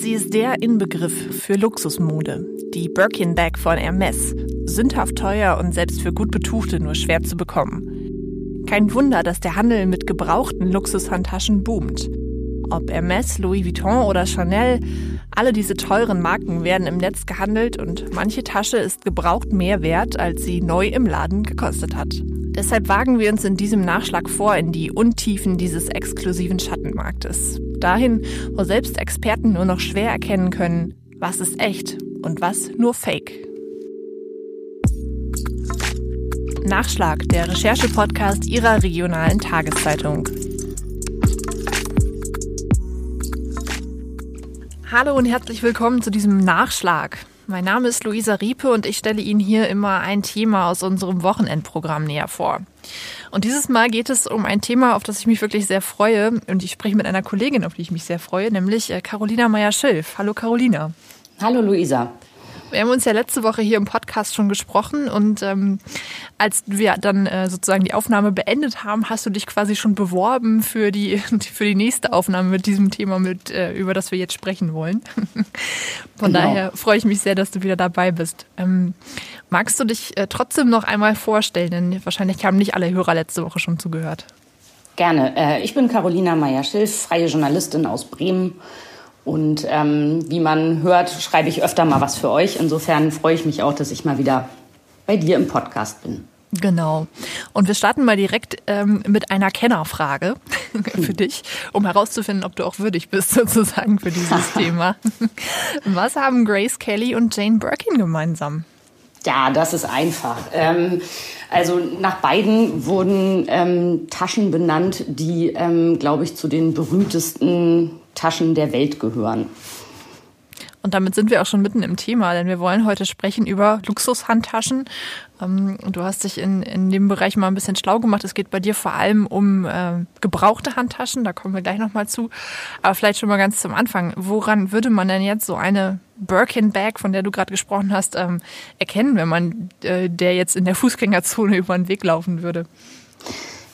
Sie ist der Inbegriff für Luxusmode. Die Birkin Bag von Hermes. Sündhaft teuer und selbst für gut Betuchte nur schwer zu bekommen. Kein Wunder, dass der Handel mit gebrauchten Luxushandtaschen boomt. Ob Hermes, Louis Vuitton oder Chanel, alle diese teuren Marken werden im Netz gehandelt und manche Tasche ist gebraucht mehr wert, als sie neu im Laden gekostet hat. Deshalb wagen wir uns in diesem Nachschlag vor in die Untiefen dieses exklusiven Schattenmarktes. Dahin, wo selbst Experten nur noch schwer erkennen können, was ist echt und was nur Fake. Nachschlag, der Recherche-Podcast Ihrer regionalen Tageszeitung. Hallo und herzlich willkommen zu diesem Nachschlag. Mein Name ist Luisa Riepe und ich stelle Ihnen hier immer ein Thema aus unserem Wochenendprogramm näher vor. Und dieses Mal geht es um ein Thema, auf das ich mich wirklich sehr freue. Und ich spreche mit einer Kollegin, auf die ich mich sehr freue, nämlich äh, Carolina Meyer-Schilf. Hallo Carolina. Hallo Luisa. Wir haben uns ja letzte Woche hier im Podcast schon gesprochen und ähm, als wir dann äh, sozusagen die Aufnahme beendet haben, hast du dich quasi schon beworben für die für die nächste Aufnahme mit diesem Thema, mit äh, über das wir jetzt sprechen wollen. Von genau. daher freue ich mich sehr, dass du wieder dabei bist. Ähm, magst du dich äh, trotzdem noch einmal vorstellen? Denn wahrscheinlich haben nicht alle Hörer letzte Woche schon zugehört. Gerne. Äh, ich bin Carolina Meyer-Schilf, freie Journalistin aus Bremen und ähm, wie man hört, schreibe ich öfter mal was für euch. Insofern freue ich mich auch, dass ich mal wieder bei dir im Podcast bin. Genau. Und wir starten mal direkt ähm, mit einer Kennerfrage für dich, um herauszufinden, ob du auch würdig bist sozusagen für dieses Thema. Was haben Grace Kelly und Jane Birkin gemeinsam? Ja, das ist einfach. Ähm, also nach beiden wurden ähm, Taschen benannt, die, ähm, glaube ich, zu den berühmtesten Taschen der Welt gehören. Und damit sind wir auch schon mitten im Thema, denn wir wollen heute sprechen über Luxushandtaschen. Ähm, du hast dich in, in dem Bereich mal ein bisschen schlau gemacht. Es geht bei dir vor allem um äh, gebrauchte Handtaschen, da kommen wir gleich nochmal zu. Aber vielleicht schon mal ganz zum Anfang. Woran würde man denn jetzt so eine Birkin Bag, von der du gerade gesprochen hast, ähm, erkennen, wenn man äh, der jetzt in der Fußgängerzone über den Weg laufen würde?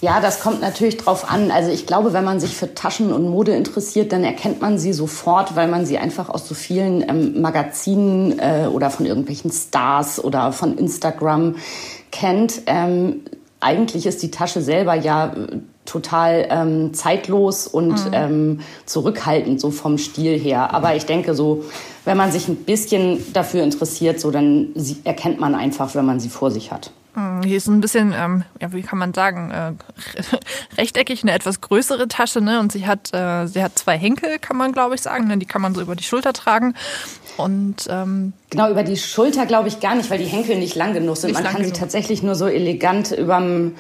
Ja, das kommt natürlich drauf an. Also ich glaube, wenn man sich für Taschen und Mode interessiert, dann erkennt man sie sofort, weil man sie einfach aus so vielen ähm, Magazinen äh, oder von irgendwelchen Stars oder von Instagram kennt. Ähm, eigentlich ist die Tasche selber ja äh, total ähm, zeitlos und mhm. ähm, zurückhaltend so vom Stil her. Aber ich denke so, wenn man sich ein bisschen dafür interessiert, so dann sie, erkennt man einfach, wenn man sie vor sich hat. Hm, hier ist ein bisschen, ähm, ja, wie kann man sagen, äh, rechteckig, eine etwas größere Tasche, ne? Und sie hat, äh, sie hat zwei Henkel, kann man, glaube ich, sagen. Ne? Die kann man so über die Schulter tragen. Und ähm, genau über die Schulter glaube ich gar nicht, weil die Henkel nicht lang genug sind. Man kann genug. sie tatsächlich nur so elegant überm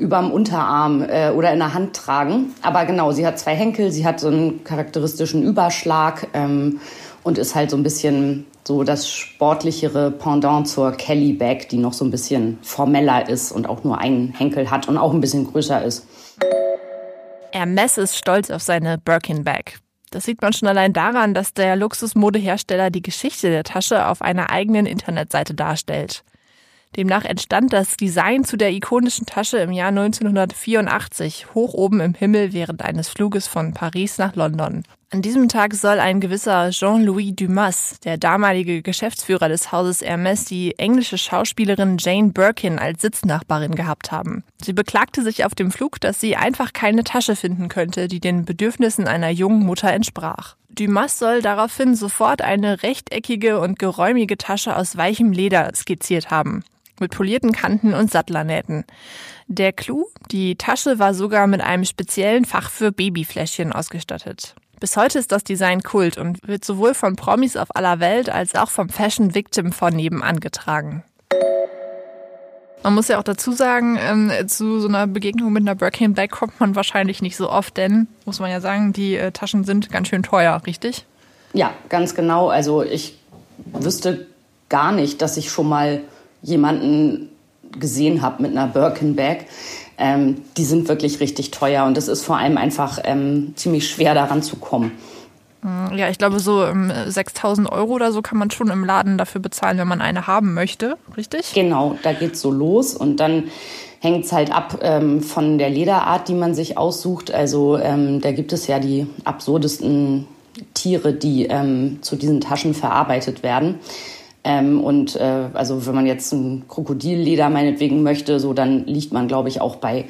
überm Unterarm äh, oder in der Hand tragen. Aber genau, sie hat zwei Henkel, sie hat so einen charakteristischen Überschlag ähm, und ist halt so ein bisschen so das sportlichere Pendant zur Kelly Bag, die noch so ein bisschen formeller ist und auch nur einen Henkel hat und auch ein bisschen größer ist. Hermes ist stolz auf seine Birkin Bag. Das sieht man schon allein daran, dass der Luxusmodehersteller die Geschichte der Tasche auf einer eigenen Internetseite darstellt. Demnach entstand das Design zu der ikonischen Tasche im Jahr 1984 hoch oben im Himmel während eines Fluges von Paris nach London. An diesem Tag soll ein gewisser Jean-Louis Dumas, der damalige Geschäftsführer des Hauses Hermes, die englische Schauspielerin Jane Birkin als Sitznachbarin gehabt haben. Sie beklagte sich auf dem Flug, dass sie einfach keine Tasche finden könnte, die den Bedürfnissen einer jungen Mutter entsprach. Dumas soll daraufhin sofort eine rechteckige und geräumige Tasche aus weichem Leder skizziert haben mit polierten Kanten und Sattlernähten. Der Clou? Die Tasche war sogar mit einem speziellen Fach für Babyfläschchen ausgestattet. Bis heute ist das Design Kult und wird sowohl von Promis auf aller Welt als auch vom Fashion Victim von nebenan getragen. Man muss ja auch dazu sagen, ähm, zu so einer Begegnung mit einer Birkin Bag kommt man wahrscheinlich nicht so oft, denn, muss man ja sagen, die äh, Taschen sind ganz schön teuer, richtig? Ja, ganz genau. Also ich wüsste gar nicht, dass ich schon mal jemanden gesehen habe mit einer Birkin Bag ähm, die sind wirklich richtig teuer und es ist vor allem einfach ähm, ziemlich schwer daran zu kommen. Mm, ja, ich glaube, so ähm, 6000 Euro oder so kann man schon im Laden dafür bezahlen, wenn man eine haben möchte, richtig? Genau, da geht's so los und dann hängt es halt ab ähm, von der Lederart, die man sich aussucht. Also ähm, da gibt es ja die absurdesten Tiere, die ähm, zu diesen Taschen verarbeitet werden. Ähm, und äh, also wenn man jetzt ein Krokodilleder meinetwegen möchte, so dann liegt man, glaube ich, auch bei,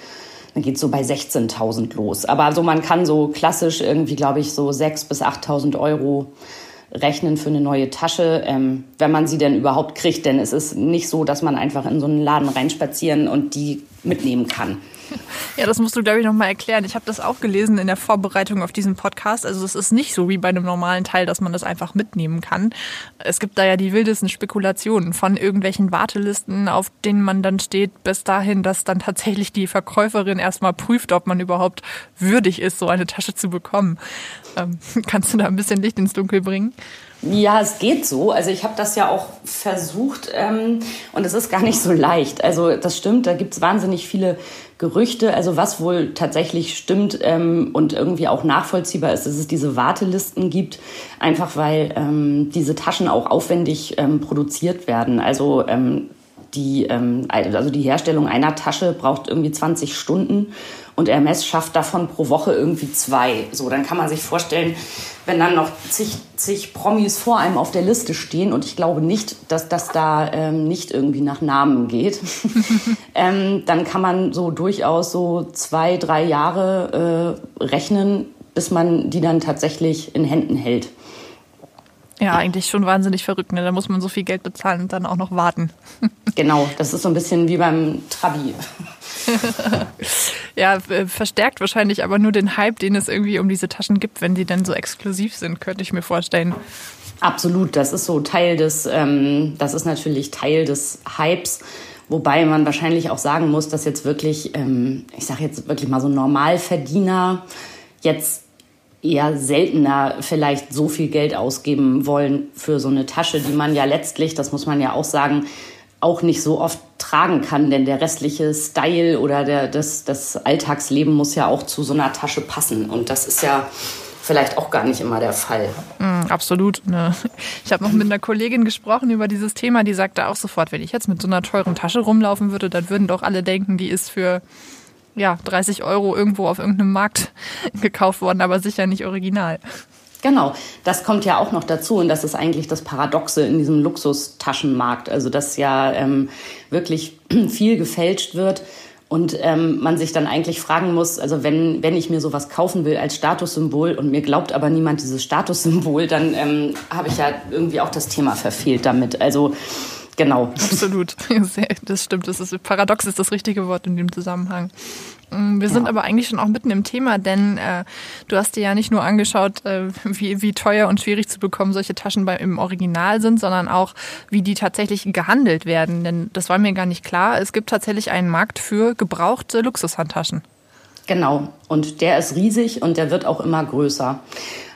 dann geht so bei 16.000 los. Aber so man kann so klassisch irgendwie, glaube ich, so 6.000 bis 8.000 Euro rechnen für eine neue Tasche, ähm, wenn man sie denn überhaupt kriegt. Denn es ist nicht so, dass man einfach in so einen Laden reinspazieren und die mitnehmen kann. Ja, das musst du, glaube ich, nochmal erklären. Ich habe das auch gelesen in der Vorbereitung auf diesen Podcast. Also es ist nicht so wie bei einem normalen Teil, dass man das einfach mitnehmen kann. Es gibt da ja die wildesten Spekulationen von irgendwelchen Wartelisten, auf denen man dann steht, bis dahin, dass dann tatsächlich die Verkäuferin erstmal prüft, ob man überhaupt würdig ist, so eine Tasche zu bekommen. Ähm, kannst du da ein bisschen Licht ins Dunkel bringen? Ja, es geht so. Also ich habe das ja auch versucht ähm, und es ist gar nicht so leicht. Also das stimmt, da gibt's wahnsinnig viele Gerüchte. Also was wohl tatsächlich stimmt ähm, und irgendwie auch nachvollziehbar ist, dass es diese Wartelisten gibt, einfach weil ähm, diese Taschen auch aufwendig ähm, produziert werden. Also ähm, die, ähm, also die Herstellung einer Tasche braucht irgendwie 20 Stunden und Hermes schafft davon pro Woche irgendwie zwei. So, dann kann man sich vorstellen, wenn dann noch zig, zig Promis vor einem auf der Liste stehen und ich glaube nicht, dass das da ähm, nicht irgendwie nach Namen geht, ähm, dann kann man so durchaus so zwei, drei Jahre äh, rechnen, bis man die dann tatsächlich in Händen hält. Ja, eigentlich schon wahnsinnig verrückt. Ne? Da muss man so viel Geld bezahlen und dann auch noch warten. genau, das ist so ein bisschen wie beim Trabi. ja, verstärkt wahrscheinlich aber nur den Hype, den es irgendwie um diese Taschen gibt, wenn die dann so exklusiv sind, könnte ich mir vorstellen. Absolut, das ist so Teil des, ähm, das ist natürlich Teil des Hypes. Wobei man wahrscheinlich auch sagen muss, dass jetzt wirklich, ähm, ich sage jetzt wirklich mal so Normalverdiener jetzt eher seltener vielleicht so viel Geld ausgeben wollen für so eine Tasche, die man ja letztlich, das muss man ja auch sagen, auch nicht so oft tragen kann, denn der restliche Style oder der, das, das Alltagsleben muss ja auch zu so einer Tasche passen. Und das ist ja vielleicht auch gar nicht immer der Fall. Mm, absolut. Ne. Ich habe noch mit einer Kollegin gesprochen über dieses Thema, die sagte auch sofort, wenn ich jetzt mit so einer teuren Tasche rumlaufen würde, dann würden doch alle denken, die ist für ja, 30 Euro irgendwo auf irgendeinem Markt gekauft worden, aber sicher nicht original. Genau, das kommt ja auch noch dazu und das ist eigentlich das Paradoxe in diesem Luxustaschenmarkt. Also dass ja ähm, wirklich viel gefälscht wird und ähm, man sich dann eigentlich fragen muss, also wenn, wenn ich mir sowas kaufen will als Statussymbol und mir glaubt aber niemand dieses Statussymbol, dann ähm, habe ich ja irgendwie auch das Thema verfehlt damit. Also genau. Absolut, das stimmt. Das ist paradox ist das richtige Wort in dem Zusammenhang. Mm, wir sind ja. aber eigentlich schon auch mitten im Thema, denn äh, du hast dir ja nicht nur angeschaut, äh, wie, wie teuer und schwierig zu bekommen solche Taschen bei, im Original sind, sondern auch, wie die tatsächlich gehandelt werden. Denn das war mir gar nicht klar. Es gibt tatsächlich einen Markt für gebrauchte Luxushandtaschen. Genau, und der ist riesig und der wird auch immer größer.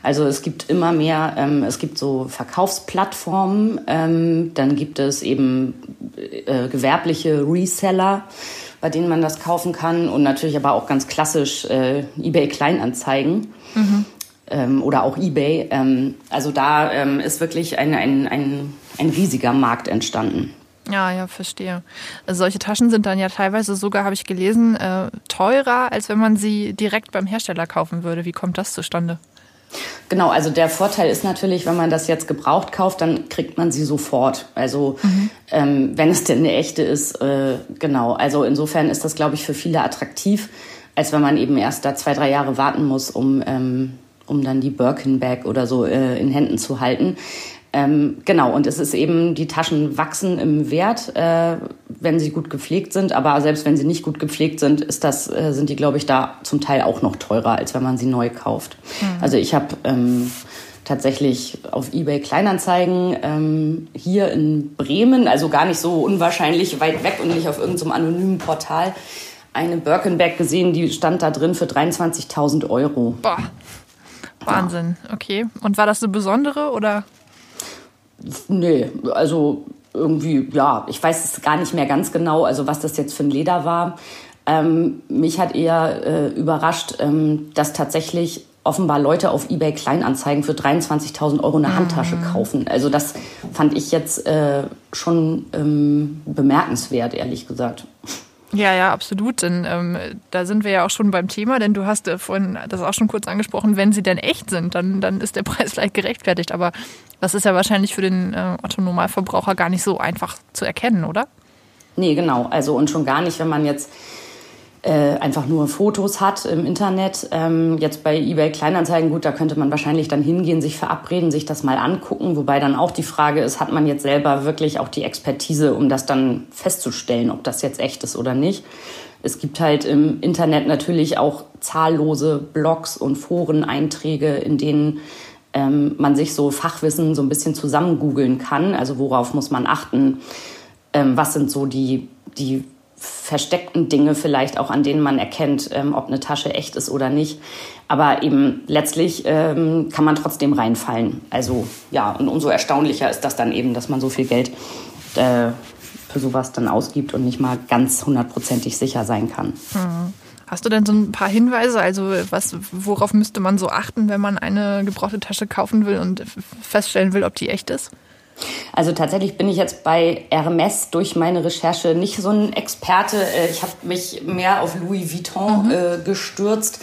Also es gibt immer mehr, ähm, es gibt so Verkaufsplattformen, ähm, dann gibt es eben äh, gewerbliche Reseller bei denen man das kaufen kann und natürlich aber auch ganz klassisch äh, eBay Kleinanzeigen. Mhm. Ähm, oder auch eBay. Ähm, also da ähm, ist wirklich ein, ein, ein, ein riesiger Markt entstanden. Ja, ja, verstehe. Also solche Taschen sind dann ja teilweise sogar, habe ich gelesen, äh, teurer, als wenn man sie direkt beim Hersteller kaufen würde. Wie kommt das zustande? Genau, also der Vorteil ist natürlich, wenn man das jetzt gebraucht kauft, dann kriegt man sie sofort. Also mhm. ähm, wenn es denn eine echte ist, äh, genau. Also insofern ist das, glaube ich, für viele attraktiv, als wenn man eben erst da zwei, drei Jahre warten muss, um, ähm, um dann die Birkin Bag oder so äh, in Händen zu halten. Ähm, genau, und es ist eben, die Taschen wachsen im Wert, äh, wenn sie gut gepflegt sind. Aber selbst wenn sie nicht gut gepflegt sind, ist das, äh, sind die, glaube ich, da zum Teil auch noch teurer, als wenn man sie neu kauft. Mhm. Also ich habe ähm, tatsächlich auf eBay Kleinanzeigen ähm, hier in Bremen, also gar nicht so unwahrscheinlich weit weg und nicht auf irgendeinem so anonymen Portal, eine Birkenbag gesehen, die stand da drin für 23.000 Euro. Boah. Wahnsinn, okay. Und war das eine besondere oder? Nee, also irgendwie, ja, ich weiß es gar nicht mehr ganz genau, also was das jetzt für ein Leder war. Ähm, mich hat eher äh, überrascht, ähm, dass tatsächlich offenbar Leute auf eBay Kleinanzeigen für 23.000 Euro eine Handtasche mhm. kaufen. Also das fand ich jetzt äh, schon ähm, bemerkenswert, ehrlich gesagt. Ja, ja, absolut. Denn ähm, da sind wir ja auch schon beim Thema, denn du hast äh, vorhin das auch schon kurz angesprochen, wenn sie denn echt sind, dann, dann ist der Preis vielleicht gerechtfertigt. Aber das ist ja wahrscheinlich für den äh, Otto-Normalverbraucher gar nicht so einfach zu erkennen, oder? Nee, genau. Also und schon gar nicht, wenn man jetzt äh, einfach nur Fotos hat im Internet. Ähm, jetzt bei eBay Kleinanzeigen, gut, da könnte man wahrscheinlich dann hingehen, sich verabreden, sich das mal angucken. Wobei dann auch die Frage ist, hat man jetzt selber wirklich auch die Expertise, um das dann festzustellen, ob das jetzt echt ist oder nicht. Es gibt halt im Internet natürlich auch zahllose Blogs und Foreneinträge, in denen ähm, man sich so Fachwissen so ein bisschen zusammen googeln kann. Also worauf muss man achten? Ähm, was sind so die, die versteckten Dinge vielleicht auch, an denen man erkennt, ähm, ob eine Tasche echt ist oder nicht. Aber eben letztlich ähm, kann man trotzdem reinfallen. Also ja, und umso erstaunlicher ist das dann eben, dass man so viel Geld äh, für sowas dann ausgibt und nicht mal ganz hundertprozentig sicher sein kann. Mhm. Hast du denn so ein paar Hinweise? Also was, worauf müsste man so achten, wenn man eine gebrauchte Tasche kaufen will und feststellen will, ob die echt ist? Also tatsächlich bin ich jetzt bei Hermes durch meine Recherche nicht so ein Experte. Äh, ich habe mich mehr auf Louis Vuitton mhm. äh, gestürzt.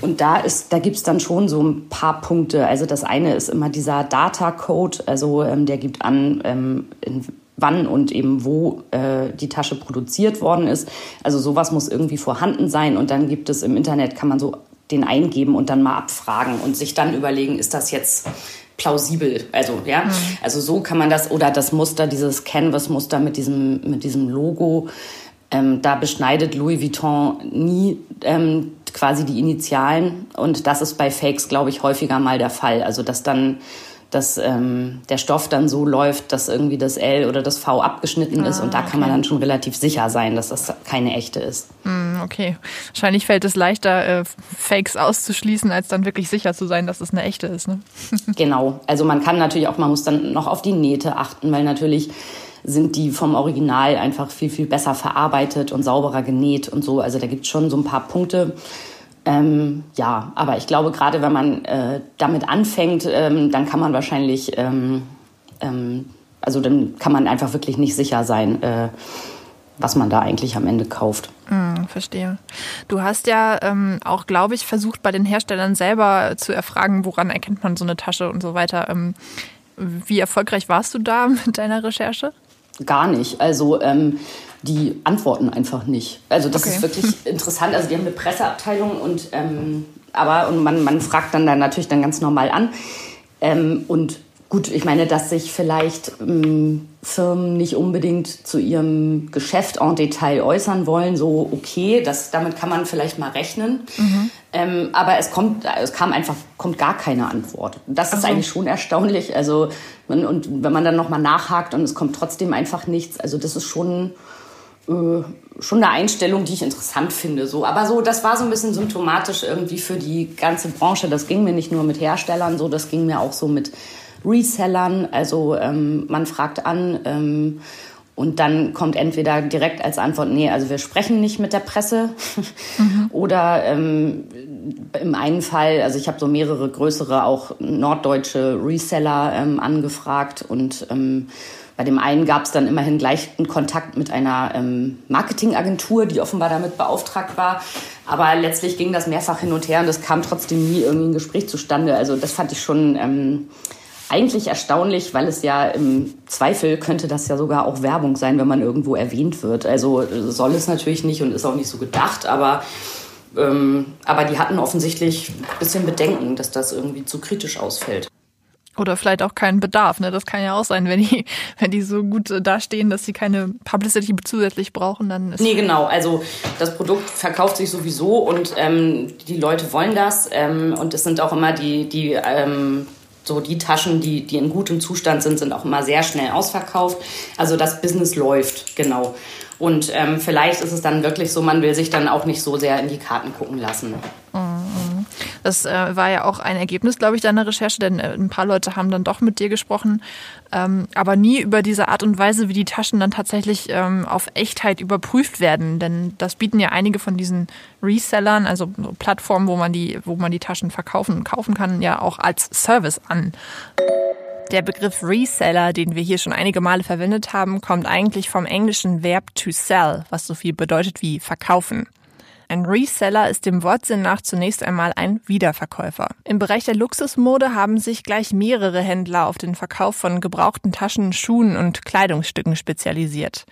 Und da ist, da gibt's dann schon so ein paar Punkte. Also das eine ist immer dieser Data Code, also ähm, der gibt an, ähm, in, wann und eben wo äh, die Tasche produziert worden ist. Also sowas muss irgendwie vorhanden sein. Und dann gibt es im Internet, kann man so den eingeben und dann mal abfragen und sich dann überlegen, ist das jetzt plausibel. Also, ja, mhm. also so kann man das, oder das Muster, dieses Canvas-Muster mit diesem, mit diesem Logo, ähm, da beschneidet Louis Vuitton nie ähm, quasi die Initialen. Und das ist bei Fakes, glaube ich, häufiger mal der Fall. Also, dass dann dass ähm, der Stoff dann so läuft, dass irgendwie das L oder das V abgeschnitten ah, ist. Und da kann man dann schon relativ sicher sein, dass das keine echte ist. Mm, okay. Wahrscheinlich fällt es leichter, äh, Fakes auszuschließen, als dann wirklich sicher zu sein, dass es eine echte ist. Ne? genau. Also man kann natürlich auch, man muss dann noch auf die Nähte achten, weil natürlich sind die vom Original einfach viel, viel besser verarbeitet und sauberer genäht und so. Also da gibt es schon so ein paar Punkte, ähm, ja, aber ich glaube, gerade wenn man äh, damit anfängt, ähm, dann kann man wahrscheinlich, ähm, ähm, also dann kann man einfach wirklich nicht sicher sein, äh, was man da eigentlich am Ende kauft. Mm, verstehe. Du hast ja ähm, auch, glaube ich, versucht, bei den Herstellern selber zu erfragen, woran erkennt man so eine Tasche und so weiter. Ähm, wie erfolgreich warst du da mit deiner Recherche? Gar nicht. Also ähm, die antworten einfach nicht. Also das okay. ist wirklich interessant. Also die haben eine Presseabteilung und ähm, aber und man, man fragt dann da natürlich dann ganz normal an. Ähm, und gut, ich meine, dass sich vielleicht ähm, Firmen nicht unbedingt zu ihrem Geschäft en Detail äußern wollen, so okay, das, damit kann man vielleicht mal rechnen. Mhm. Ähm, aber es kommt, es kam einfach, kommt gar keine Antwort. Das ist so. eigentlich schon erstaunlich. Also man, und wenn man dann nochmal nachhakt und es kommt trotzdem einfach nichts, also das ist schon äh, schon eine Einstellung, die ich interessant finde. So. Aber so, das war so ein bisschen symptomatisch irgendwie für die ganze Branche. Das ging mir nicht nur mit Herstellern so, das ging mir auch so mit Resellern. Also ähm, man fragt an ähm, und dann kommt entweder direkt als Antwort, nee, also wir sprechen nicht mit der Presse. Mhm. Oder ähm, im einen Fall, also ich habe so mehrere größere, auch norddeutsche Reseller ähm, angefragt und ähm, bei dem einen gab es dann immerhin gleich einen Kontakt mit einer ähm, Marketingagentur, die offenbar damit beauftragt war. Aber letztlich ging das mehrfach hin und her und es kam trotzdem nie irgendwie ein Gespräch zustande. Also das fand ich schon ähm, eigentlich erstaunlich, weil es ja im Zweifel könnte das ja sogar auch Werbung sein, wenn man irgendwo erwähnt wird. Also soll es natürlich nicht und ist auch nicht so gedacht, aber ähm, aber die hatten offensichtlich ein bisschen Bedenken, dass das irgendwie zu kritisch ausfällt. Oder vielleicht auch keinen Bedarf. Ne? Das kann ja auch sein, wenn die, wenn die so gut äh, dastehen, dass sie keine Publicity zusätzlich brauchen, dann ist. Nee, genau. Also das Produkt verkauft sich sowieso und ähm, die Leute wollen das. Ähm, und es sind auch immer die, die ähm, so die Taschen, die, die in gutem Zustand sind, sind auch immer sehr schnell ausverkauft. Also das Business läuft, genau. Und ähm, vielleicht ist es dann wirklich so, man will sich dann auch nicht so sehr in die Karten gucken lassen. Mhm. Das äh, war ja auch ein Ergebnis, glaube ich, deiner Recherche, denn äh, ein paar Leute haben dann doch mit dir gesprochen, ähm, aber nie über diese Art und Weise, wie die Taschen dann tatsächlich ähm, auf Echtheit überprüft werden. Denn das bieten ja einige von diesen Resellern, also so Plattformen, wo man die, wo man die Taschen verkaufen und kaufen kann, ja auch als Service an. Der Begriff Reseller, den wir hier schon einige Male verwendet haben, kommt eigentlich vom englischen Verb to sell, was so viel bedeutet wie verkaufen. Ein Reseller ist dem Wortsinn nach zunächst einmal ein Wiederverkäufer. Im Bereich der Luxusmode haben sich gleich mehrere Händler auf den Verkauf von gebrauchten Taschen, Schuhen und Kleidungsstücken spezialisiert.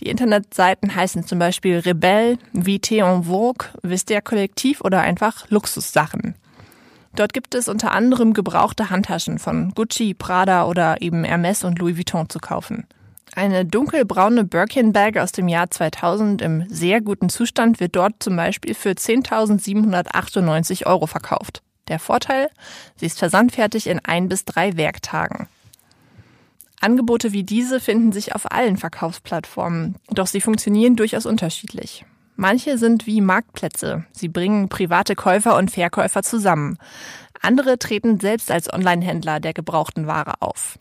Die Internetseiten heißen zum Beispiel Rebelle, Vité en Vogue, Vestiaire Kollektiv oder einfach Luxussachen. Dort gibt es unter anderem gebrauchte Handtaschen von Gucci, Prada oder eben Hermes und Louis Vuitton zu kaufen. Eine dunkelbraune Birkin-Bag aus dem Jahr 2000 im sehr guten Zustand wird dort zum Beispiel für 10.798 Euro verkauft. Der Vorteil? Sie ist versandfertig in ein bis drei Werktagen. Angebote wie diese finden sich auf allen Verkaufsplattformen, doch sie funktionieren durchaus unterschiedlich. Manche sind wie Marktplätze. Sie bringen private Käufer und Verkäufer zusammen. Andere treten selbst als Onlinehändler der gebrauchten Ware auf.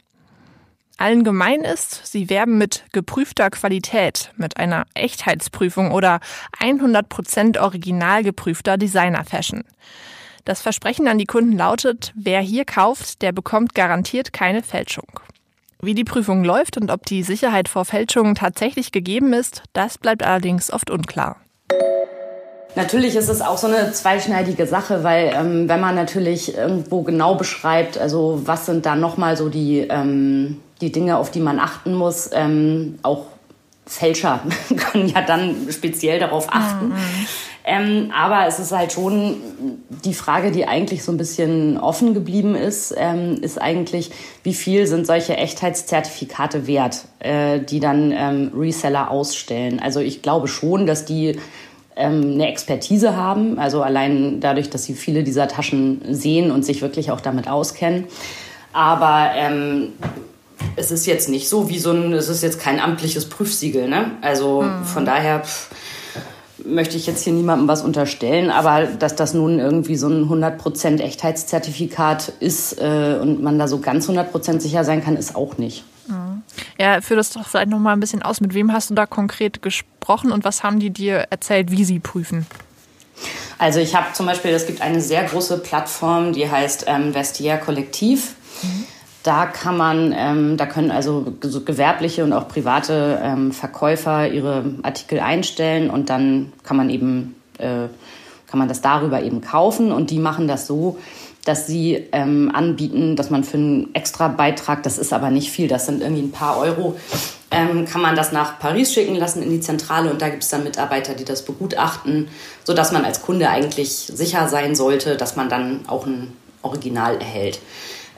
Allen gemein ist, sie werben mit geprüfter Qualität, mit einer Echtheitsprüfung oder 100% original geprüfter Designer-Fashion. Das Versprechen an die Kunden lautet, wer hier kauft, der bekommt garantiert keine Fälschung. Wie die Prüfung läuft und ob die Sicherheit vor Fälschungen tatsächlich gegeben ist, das bleibt allerdings oft unklar. Natürlich ist es auch so eine zweischneidige Sache, weil ähm, wenn man natürlich irgendwo genau beschreibt, also was sind da nochmal so die ähm, die Dinge, auf die man achten muss. Ähm, auch Fälscher können ja dann speziell darauf achten. Mhm. Ähm, aber es ist halt schon die Frage, die eigentlich so ein bisschen offen geblieben ist, ähm, ist eigentlich, wie viel sind solche Echtheitszertifikate wert, äh, die dann ähm, Reseller ausstellen. Also ich glaube schon, dass die ähm, eine Expertise haben, also allein dadurch, dass sie viele dieser Taschen sehen und sich wirklich auch damit auskennen. Aber ähm, es ist jetzt nicht so wie so ein, es ist jetzt kein amtliches Prüfsiegel, ne? Also mhm. von daher pff, möchte ich jetzt hier niemandem was unterstellen, aber dass das nun irgendwie so ein 100% Echtheitszertifikat ist äh, und man da so ganz 100% sicher sein kann, ist auch nicht. Mhm. Ja, führ das doch vielleicht noch mal ein bisschen aus. Mit wem hast du da konkret gesprochen und was haben die dir erzählt, wie sie prüfen? Also ich habe zum Beispiel, es gibt eine sehr große Plattform, die heißt ähm, Vestiaire Kollektiv. Mhm. Da kann man, ähm, da können also so gewerbliche und auch private ähm, Verkäufer ihre Artikel einstellen und dann kann man eben, äh, kann man das darüber eben kaufen. Und die machen das so, dass sie ähm, anbieten, dass man für einen extra Beitrag, das ist aber nicht viel, das sind irgendwie ein paar Euro, ähm, kann man das nach Paris schicken lassen in die Zentrale und da gibt es dann Mitarbeiter, die das begutachten, sodass man als Kunde eigentlich sicher sein sollte, dass man dann auch ein Original erhält.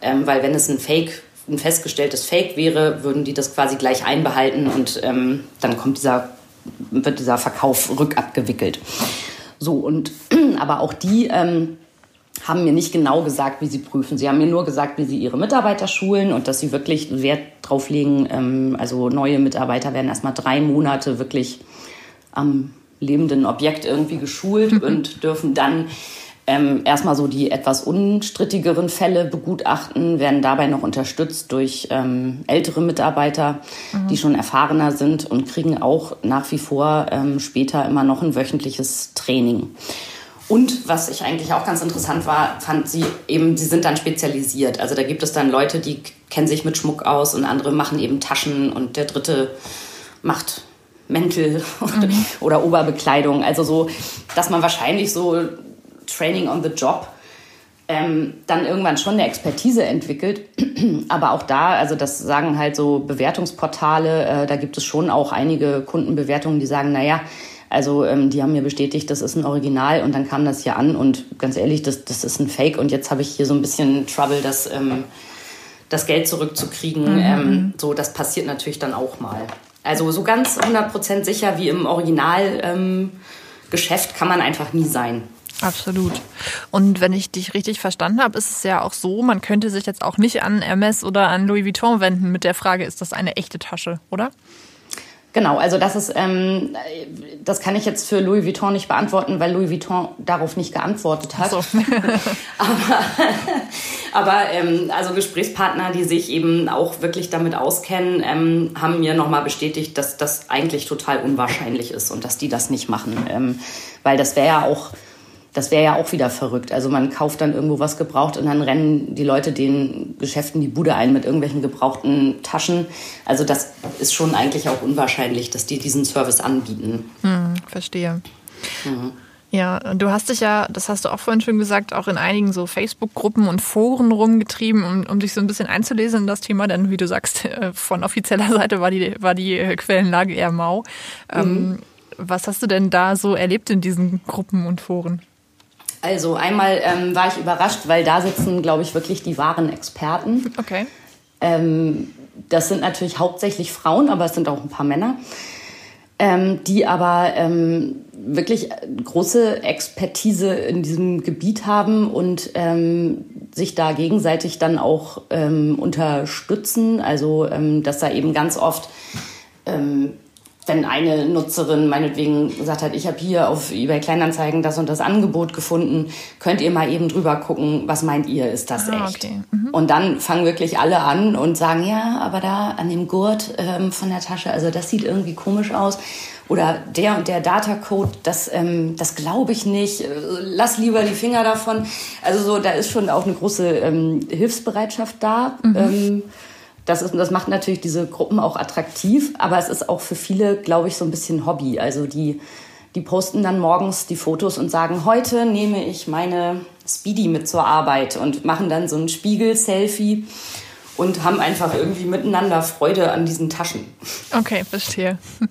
Ähm, weil wenn es ein Fake, ein festgestelltes Fake wäre, würden die das quasi gleich einbehalten und ähm, dann kommt dieser, wird dieser Verkauf rückabgewickelt. So, und aber auch die ähm, haben mir nicht genau gesagt, wie sie prüfen. Sie haben mir nur gesagt, wie sie ihre Mitarbeiter schulen und dass sie wirklich Wert drauf legen. Ähm, also neue Mitarbeiter werden erstmal drei Monate wirklich am lebenden Objekt irgendwie geschult und dürfen dann ähm, erstmal so die etwas unstrittigeren Fälle begutachten, werden dabei noch unterstützt durch ähm, ältere Mitarbeiter, mhm. die schon erfahrener sind und kriegen auch nach wie vor ähm, später immer noch ein wöchentliches Training. Und was ich eigentlich auch ganz interessant war, fand sie eben, sie sind dann spezialisiert. Also da gibt es dann Leute, die kennen sich mit Schmuck aus und andere machen eben Taschen und der dritte macht Mäntel mhm. oder Oberbekleidung. Also so, dass man wahrscheinlich so Training on the Job ähm, dann irgendwann schon eine Expertise entwickelt. Aber auch da, also das sagen halt so Bewertungsportale, äh, da gibt es schon auch einige Kundenbewertungen, die sagen, naja, also ähm, die haben mir bestätigt, das ist ein Original und dann kam das hier an und ganz ehrlich, das, das ist ein Fake und jetzt habe ich hier so ein bisschen Trouble, das, ähm, das Geld zurückzukriegen. Mhm. Ähm, so, das passiert natürlich dann auch mal. Also so ganz 100% sicher wie im Originalgeschäft ähm, kann man einfach nie sein. Absolut. Und wenn ich dich richtig verstanden habe, ist es ja auch so, man könnte sich jetzt auch nicht an Hermes oder an Louis Vuitton wenden mit der Frage, ist das eine echte Tasche, oder? Genau, also das ist, ähm, das kann ich jetzt für Louis Vuitton nicht beantworten, weil Louis Vuitton darauf nicht geantwortet hat. So. aber aber ähm, also Gesprächspartner, die sich eben auch wirklich damit auskennen, ähm, haben mir nochmal bestätigt, dass das eigentlich total unwahrscheinlich ist und dass die das nicht machen, ähm, weil das wäre ja auch das wäre ja auch wieder verrückt. Also man kauft dann irgendwo was gebraucht und dann rennen die Leute den Geschäften die Bude ein mit irgendwelchen gebrauchten Taschen. Also das ist schon eigentlich auch unwahrscheinlich, dass die diesen Service anbieten. Hm, verstehe. Mhm. Ja, du hast dich ja, das hast du auch vorhin schon gesagt, auch in einigen so Facebook-Gruppen und Foren rumgetrieben, um, um dich so ein bisschen einzulesen in das Thema, denn wie du sagst, äh, von offizieller Seite war die, war die äh, Quellenlage eher mau. Ähm, mhm. was hast du denn da so erlebt in diesen Gruppen und Foren? Also einmal ähm, war ich überrascht, weil da sitzen, glaube ich, wirklich die wahren Experten. Okay. Ähm, das sind natürlich hauptsächlich Frauen, aber es sind auch ein paar Männer, ähm, die aber ähm, wirklich große Expertise in diesem Gebiet haben und ähm, sich da gegenseitig dann auch ähm, unterstützen. Also dass da eben ganz oft wenn eine Nutzerin meinetwegen gesagt hat, ich habe hier auf eBay Kleinanzeigen das und das Angebot gefunden, könnt ihr mal eben drüber gucken, was meint ihr, ist das ah, echt? Okay. Mhm. Und dann fangen wirklich alle an und sagen, ja, aber da an dem Gurt ähm, von der Tasche, also das sieht irgendwie komisch aus. Oder der und der Datacode, das, ähm, das glaube ich nicht. Lass lieber die Finger davon. Also so, da ist schon auch eine große ähm, Hilfsbereitschaft da. Mhm. Das, ist, das macht natürlich diese Gruppen auch attraktiv, aber es ist auch für viele, glaube ich, so ein bisschen Hobby. Also die, die posten dann morgens die Fotos und sagen, heute nehme ich meine Speedy mit zur Arbeit und machen dann so ein Spiegel-Selfie und haben einfach irgendwie miteinander Freude an diesen Taschen. Okay, verstehe.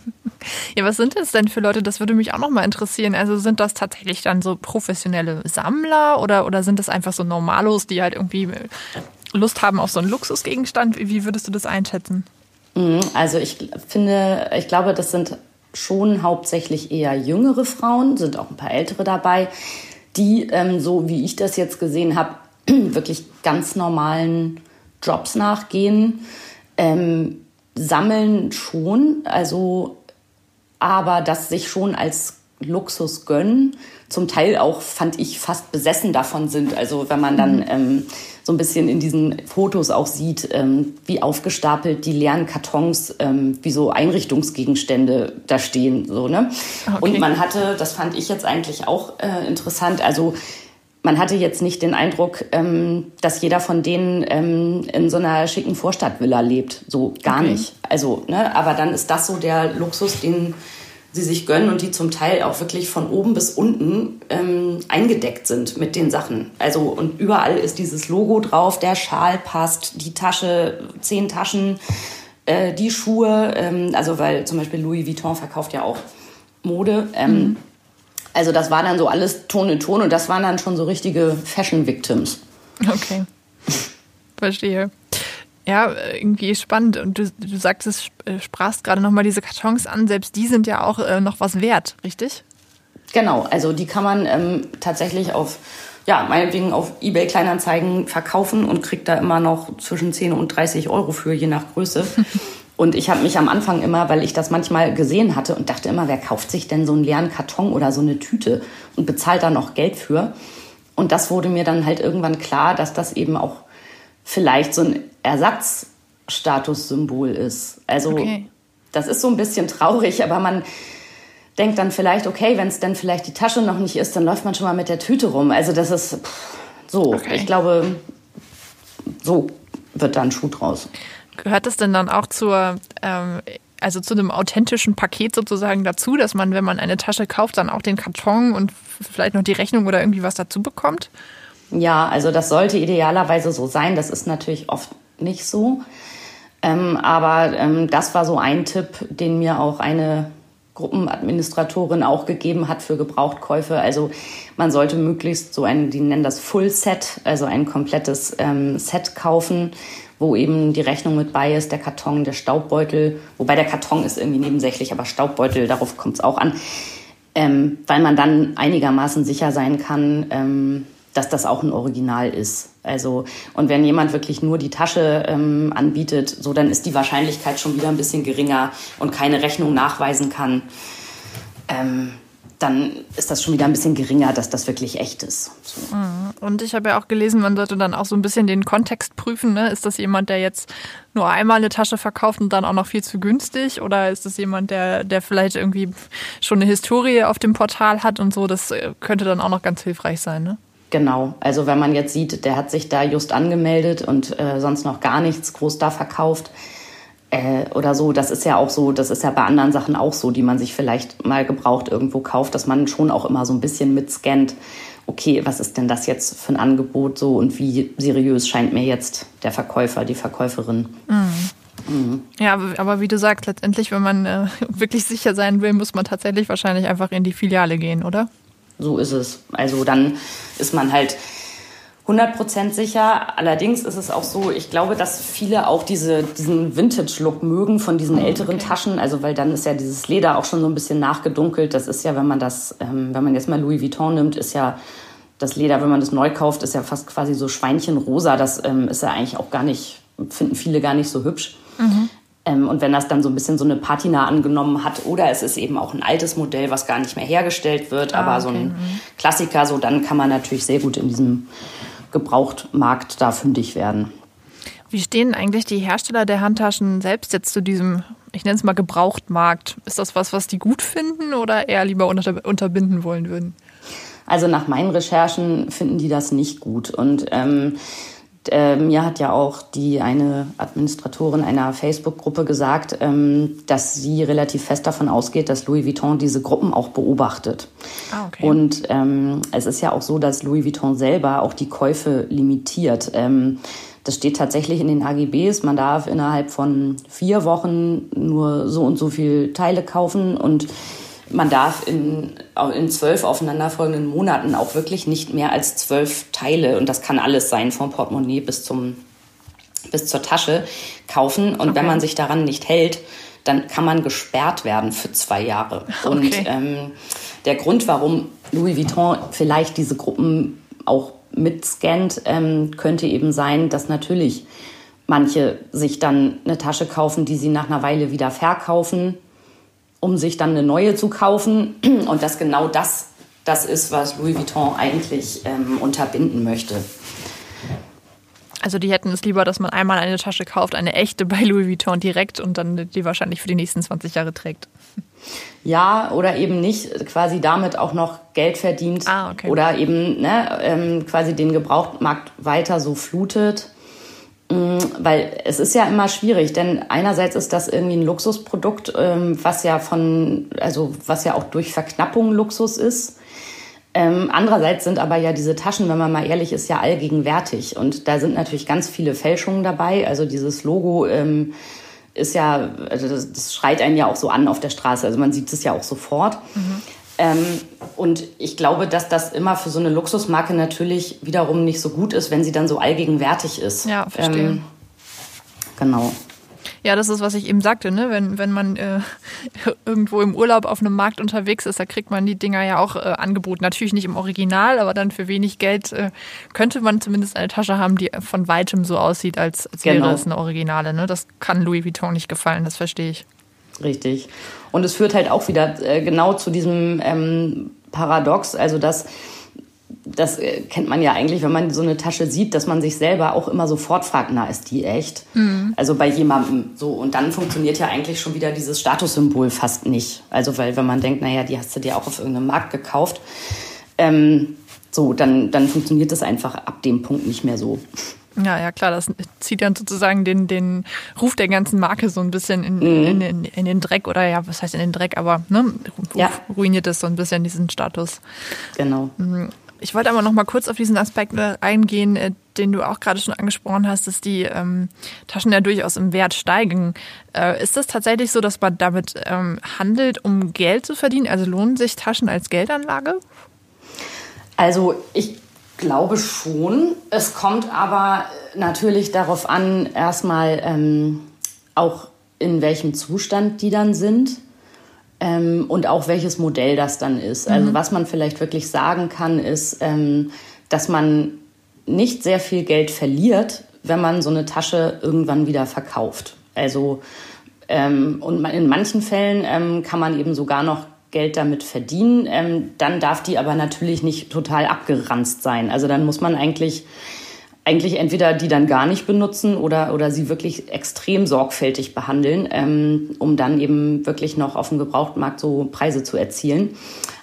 Ja, was sind das denn für Leute? Das würde mich auch noch mal interessieren. Also sind das tatsächlich dann so professionelle Sammler oder, oder sind das einfach so Normalos, die halt irgendwie Lust haben auf so einen Luxusgegenstand. Wie würdest du das einschätzen? Mhm, also ich finde, ich glaube, das sind schon hauptsächlich eher jüngere Frauen, sind auch ein paar ältere dabei, die, ähm, so wie ich das jetzt gesehen habe, wirklich ganz normalen Jobs nachgehen, ähm, sammeln schon, also aber das sich schon als Luxus gönnen, zum Teil auch, fand ich, fast besessen davon sind. Also wenn man dann mhm. ähm, so ein bisschen in diesen Fotos auch sieht, ähm, wie aufgestapelt die leeren Kartons, ähm, wie so Einrichtungsgegenstände da stehen. So, ne? Okay. Und man hatte, das fand ich jetzt eigentlich auch äh, interessant, also man hatte jetzt nicht den Eindruck, ähm, dass jeder von denen ähm, in so einer schicken Vorstadtvilla lebt. So gar okay. nicht. Also, ne, aber dann ist das so der Luxus, den sie sich gönnen und die zum Teil auch wirklich von oben bis unten ähm, eingedeckt sind mit den Sachen. Also und überall ist dieses Logo drauf, der Schal passt, die Tasche, zehn Taschen, äh, die Schuhe, ähm, also weil zum Beispiel Louis Vuitton verkauft ja auch Mode. Ähm, mhm. Also das war dann so alles Ton in Ton und das waren dann schon so richtige Fashion Victims. Okay, verstehe. Ja, irgendwie spannend. Und du, du sagtest, äh, sprachst gerade nochmal diese Kartons an. Selbst die sind ja auch äh, noch was wert, richtig? Genau, also die kann man ähm, tatsächlich auf, ja, meinetwegen auf Ebay Kleinanzeigen verkaufen und kriegt da immer noch zwischen 10 und 30 Euro für, je nach Größe. Und ich habe mich am Anfang immer, weil ich das manchmal gesehen hatte und dachte immer, wer kauft sich denn so einen leeren Karton oder so eine Tüte und bezahlt da noch Geld für? Und das wurde mir dann halt irgendwann klar, dass das eben auch vielleicht so ein Ersatzstatussymbol ist. Also okay. das ist so ein bisschen traurig, aber man denkt dann vielleicht, okay, wenn es dann vielleicht die Tasche noch nicht ist, dann läuft man schon mal mit der Tüte rum. Also das ist pff, so. Okay. Ich glaube, so wird dann Schuh draus. Gehört das denn dann auch zur, ähm, also zu einem authentischen Paket sozusagen dazu, dass man, wenn man eine Tasche kauft, dann auch den Karton und vielleicht noch die Rechnung oder irgendwie was dazu bekommt? Ja, also das sollte idealerweise so sein. Das ist natürlich oft nicht so. Ähm, aber ähm, das war so ein Tipp, den mir auch eine Gruppenadministratorin auch gegeben hat für Gebrauchtkäufe. Also man sollte möglichst so ein, die nennen das Full Set, also ein komplettes ähm, Set kaufen, wo eben die Rechnung mit bei ist, der Karton, der Staubbeutel, wobei der Karton ist irgendwie nebensächlich, aber Staubbeutel, darauf kommt es auch an, ähm, weil man dann einigermaßen sicher sein kann, ähm, dass das auch ein Original ist. Also, und wenn jemand wirklich nur die Tasche ähm, anbietet, so dann ist die Wahrscheinlichkeit schon wieder ein bisschen geringer und keine Rechnung nachweisen kann. Ähm, dann ist das schon wieder ein bisschen geringer, dass das wirklich echt ist. So. Mhm. Und ich habe ja auch gelesen, man sollte dann auch so ein bisschen den Kontext prüfen. Ne? Ist das jemand, der jetzt nur einmal eine Tasche verkauft und dann auch noch viel zu günstig? Oder ist das jemand, der, der vielleicht irgendwie schon eine Historie auf dem Portal hat und so? Das äh, könnte dann auch noch ganz hilfreich sein, ne? Genau, also wenn man jetzt sieht, der hat sich da just angemeldet und äh, sonst noch gar nichts groß da verkauft, äh, oder so. Das ist ja auch so, das ist ja bei anderen Sachen auch so, die man sich vielleicht mal gebraucht irgendwo kauft, dass man schon auch immer so ein bisschen mitscannt. Okay, was ist denn das jetzt für ein Angebot so und wie seriös scheint mir jetzt der Verkäufer, die Verkäuferin? Mhm. Mhm. Ja, aber wie du sagst, letztendlich, wenn man äh, wirklich sicher sein will, muss man tatsächlich wahrscheinlich einfach in die Filiale gehen, oder? So ist es. Also dann ist man halt 100% sicher. Allerdings ist es auch so, ich glaube, dass viele auch diese, diesen Vintage-Look mögen von diesen oh, älteren okay. Taschen. Also, weil dann ist ja dieses Leder auch schon so ein bisschen nachgedunkelt. Das ist ja, wenn man das, ähm, wenn man jetzt mal Louis Vuitton nimmt, ist ja das Leder, wenn man das neu kauft, ist ja fast quasi so Schweinchenrosa. Das ähm, ist ja eigentlich auch gar nicht, finden viele gar nicht so hübsch. Mhm. Ähm, und wenn das dann so ein bisschen so eine Patina angenommen hat oder es ist eben auch ein altes Modell, was gar nicht mehr hergestellt wird, ah, aber okay. so ein mhm. Klassiker, so dann kann man natürlich sehr gut in diesem Gebrauchtmarkt da fündig werden. Wie stehen eigentlich die Hersteller der Handtaschen selbst jetzt zu diesem, ich nenne es mal Gebrauchtmarkt? Ist das was, was die gut finden oder eher lieber unter, unterbinden wollen würden? Also nach meinen Recherchen finden die das nicht gut. Und ähm, äh, mir hat ja auch die eine Administratorin einer Facebook-Gruppe gesagt, ähm, dass sie relativ fest davon ausgeht, dass Louis Vuitton diese Gruppen auch beobachtet. Ah, okay. Und ähm, es ist ja auch so, dass Louis Vuitton selber auch die Käufe limitiert. Ähm, das steht tatsächlich in den AGBs. Man darf innerhalb von vier Wochen nur so und so viel Teile kaufen und man darf in, in zwölf aufeinanderfolgenden Monaten auch wirklich nicht mehr als zwölf Teile, und das kann alles sein, vom Portemonnaie bis, zum, bis zur Tasche, kaufen. Und okay. wenn man sich daran nicht hält, dann kann man gesperrt werden für zwei Jahre. Okay. Und ähm, der Grund, warum Louis Vuitton vielleicht diese Gruppen auch mitscannt, ähm, könnte eben sein, dass natürlich manche sich dann eine Tasche kaufen, die sie nach einer Weile wieder verkaufen um sich dann eine neue zu kaufen. Und dass genau das das ist, was Louis Vuitton eigentlich ähm, unterbinden möchte. Also die hätten es lieber, dass man einmal eine Tasche kauft, eine echte bei Louis Vuitton direkt und dann die wahrscheinlich für die nächsten 20 Jahre trägt. Ja, oder eben nicht quasi damit auch noch Geld verdient ah, okay. oder eben ne, ähm, quasi den Gebrauchtmarkt weiter so flutet. Mm, weil es ist ja immer schwierig, denn einerseits ist das irgendwie ein Luxusprodukt, ähm, was ja von, also was ja auch durch Verknappung Luxus ist. Ähm, andererseits sind aber ja diese Taschen, wenn man mal ehrlich ist, ja allgegenwärtig. Und da sind natürlich ganz viele Fälschungen dabei. Also dieses Logo ähm, ist ja, also das, das, schreit einen ja auch so an auf der Straße. Also man sieht es ja auch sofort. Mhm. Ähm, und ich glaube, dass das immer für so eine Luxusmarke natürlich wiederum nicht so gut ist, wenn sie dann so allgegenwärtig ist. Ja, verstehe. Ähm, genau. Ja, das ist, was ich eben sagte, ne? Wenn, wenn man äh, irgendwo im Urlaub auf einem Markt unterwegs ist, da kriegt man die Dinger ja auch äh, angeboten. Natürlich nicht im Original, aber dann für wenig Geld äh, könnte man zumindest eine Tasche haben, die von weitem so aussieht, als, als genau. wäre es eine Originale. Ne? Das kann Louis Vuitton nicht gefallen, das verstehe ich. Richtig. Und es führt halt auch wieder äh, genau zu diesem ähm, Paradox, also dass das äh, kennt man ja eigentlich, wenn man so eine Tasche sieht, dass man sich selber auch immer sofort fragt, na, ist die echt? Mhm. Also bei jemandem so. Und dann funktioniert ja eigentlich schon wieder dieses Statussymbol fast nicht. Also weil, wenn man denkt, naja, die hast du dir auch auf irgendeinem Markt gekauft, ähm, so, dann, dann funktioniert das einfach ab dem Punkt nicht mehr so. Ja, ja, klar, das zieht dann sozusagen den, den Ruf der ganzen Marke so ein bisschen in, mhm. in, in, in, den Dreck oder ja, was heißt in den Dreck, aber ne, ja. ruiniert es so ein bisschen diesen Status. Genau. Mhm. Ich wollte aber noch mal kurz auf diesen Aspekt äh, eingehen, äh, den du auch gerade schon angesprochen hast, dass die ähm, Taschen ja durchaus im Wert steigen. Äh, ist das tatsächlich so, dass man damit ähm, handelt, um Geld zu verdienen? Also lohnen sich Taschen als Geldanlage? Also ich glaube schon. Es kommt aber natürlich darauf an, erstmal ähm, auch in welchem Zustand die dann sind ähm, und auch welches Modell das dann ist. Also mhm. was man vielleicht wirklich sagen kann, ist, ähm, dass man nicht sehr viel Geld verliert, wenn man so eine Tasche irgendwann wieder verkauft. Also ähm, und in manchen Fällen ähm, kann man eben sogar noch Geld damit verdienen. Ähm, dann darf die aber natürlich nicht total abgeranzt sein. Also dann muss man eigentlich eigentlich entweder die dann gar nicht benutzen oder, oder sie wirklich extrem sorgfältig behandeln, ähm, um dann eben wirklich noch auf dem Gebrauchtmarkt so Preise zu erzielen.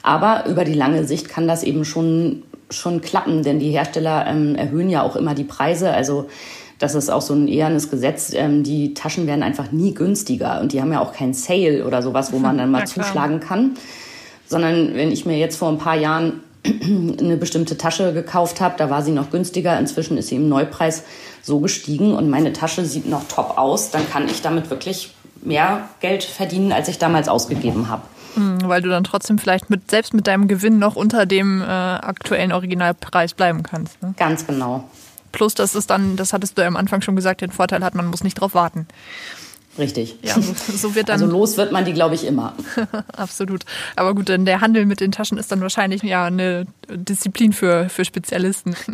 Aber über die lange Sicht kann das eben schon, schon klappen, denn die Hersteller ähm, erhöhen ja auch immer die Preise. Also das ist auch so ein ehernes Gesetz. Ähm, die Taschen werden einfach nie günstiger und die haben ja auch keinen Sale oder sowas, wo man dann mal ja, zuschlagen kann. Sondern wenn ich mir jetzt vor ein paar Jahren eine bestimmte Tasche gekauft habe, da war sie noch günstiger. Inzwischen ist sie im Neupreis so gestiegen und meine Tasche sieht noch top aus. Dann kann ich damit wirklich mehr Geld verdienen, als ich damals ausgegeben habe. Hm, weil du dann trotzdem vielleicht mit, selbst mit deinem Gewinn noch unter dem äh, aktuellen Originalpreis bleiben kannst. Ne? Ganz genau. Plus, dass es dann, das hattest du ja am Anfang schon gesagt, den Vorteil hat, man muss nicht drauf warten. Richtig. Ja, so, so wird dann. Also los wird man die, glaube ich, immer. Absolut. Aber gut, denn der Handel mit den Taschen ist dann wahrscheinlich ja eine Disziplin für, für Spezialisten.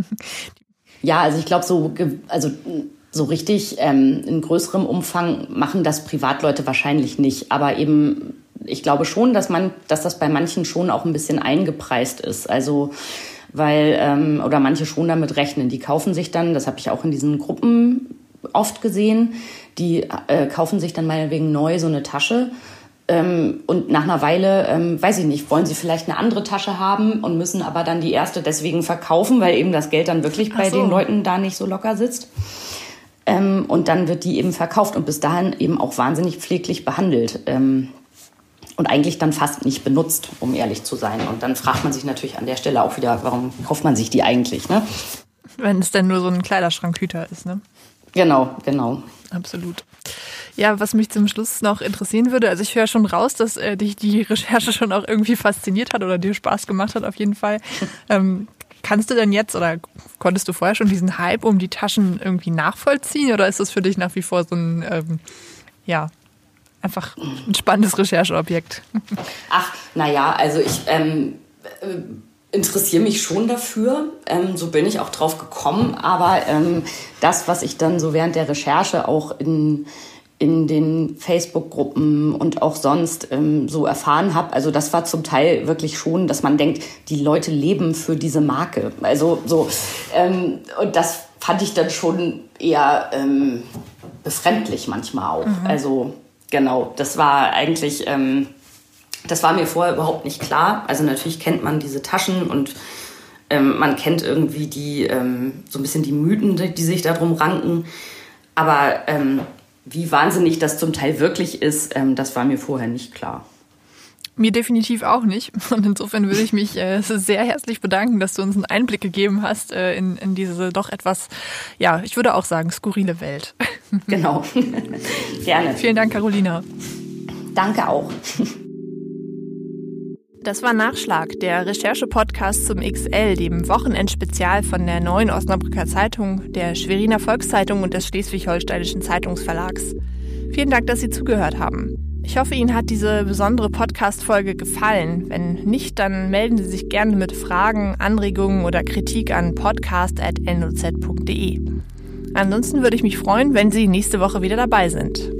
Ja, also ich glaube, so, also so richtig ähm, in größerem Umfang machen das Privatleute wahrscheinlich nicht. Aber eben, ich glaube schon, dass man, dass das bei manchen schon auch ein bisschen eingepreist ist. Also weil ähm, oder manche schon damit rechnen. Die kaufen sich dann, das habe ich auch in diesen Gruppen oft gesehen, die äh, kaufen sich dann meinetwegen neu so eine Tasche ähm, und nach einer Weile, ähm, weiß ich nicht, wollen sie vielleicht eine andere Tasche haben und müssen aber dann die erste deswegen verkaufen, weil eben das Geld dann wirklich bei so. den Leuten da nicht so locker sitzt. Ähm, und dann wird die eben verkauft und bis dahin eben auch wahnsinnig pfleglich behandelt. Ähm, und eigentlich dann fast nicht benutzt, um ehrlich zu sein. Und dann fragt man sich natürlich an der Stelle auch wieder, warum kauft man sich die eigentlich? Ne? Wenn es denn nur so ein Kleiderschrankhüter ist, ne? Genau, genau. Absolut. Ja, was mich zum Schluss noch interessieren würde, also ich höre schon raus, dass äh, dich die Recherche schon auch irgendwie fasziniert hat oder dir Spaß gemacht hat auf jeden Fall. Ähm, kannst du denn jetzt oder konntest du vorher schon diesen Hype um die Taschen irgendwie nachvollziehen oder ist das für dich nach wie vor so ein, ähm, ja, einfach ein spannendes Rechercheobjekt? Ach, naja, also ich ähm, äh, interessiere mich schon dafür. Ähm, so bin ich auch drauf gekommen. Aber ähm, das, was ich dann so während der Recherche auch in, in den Facebook-Gruppen und auch sonst ähm, so erfahren habe, also das war zum Teil wirklich schon, dass man denkt, die Leute leben für diese Marke. Also so, ähm, und das fand ich dann schon eher ähm, befremdlich manchmal auch. Mhm. Also genau, das war eigentlich ähm, das war mir vorher überhaupt nicht klar. Also natürlich kennt man diese Taschen und ähm, man kennt irgendwie die ähm, so ein bisschen die Mythen, die, die sich darum ranken. Aber ähm, wie wahnsinnig das zum Teil wirklich ist, ähm, das war mir vorher nicht klar. Mir definitiv auch nicht. Und insofern würde ich mich äh, sehr herzlich bedanken, dass du uns einen Einblick gegeben hast äh, in, in diese doch etwas, ja, ich würde auch sagen, skurrile Welt. Genau. Gerne. Vielen Dank, Carolina. Danke auch. Das war Nachschlag, der Recherche-Podcast zum XL, dem Wochenendspezial von der Neuen Osnabrücker Zeitung, der Schweriner Volkszeitung und des Schleswig-Holsteinischen Zeitungsverlags. Vielen Dank, dass Sie zugehört haben. Ich hoffe, Ihnen hat diese besondere Podcast-Folge gefallen. Wenn nicht, dann melden Sie sich gerne mit Fragen, Anregungen oder Kritik an podcast.noz.de. Ansonsten würde ich mich freuen, wenn Sie nächste Woche wieder dabei sind.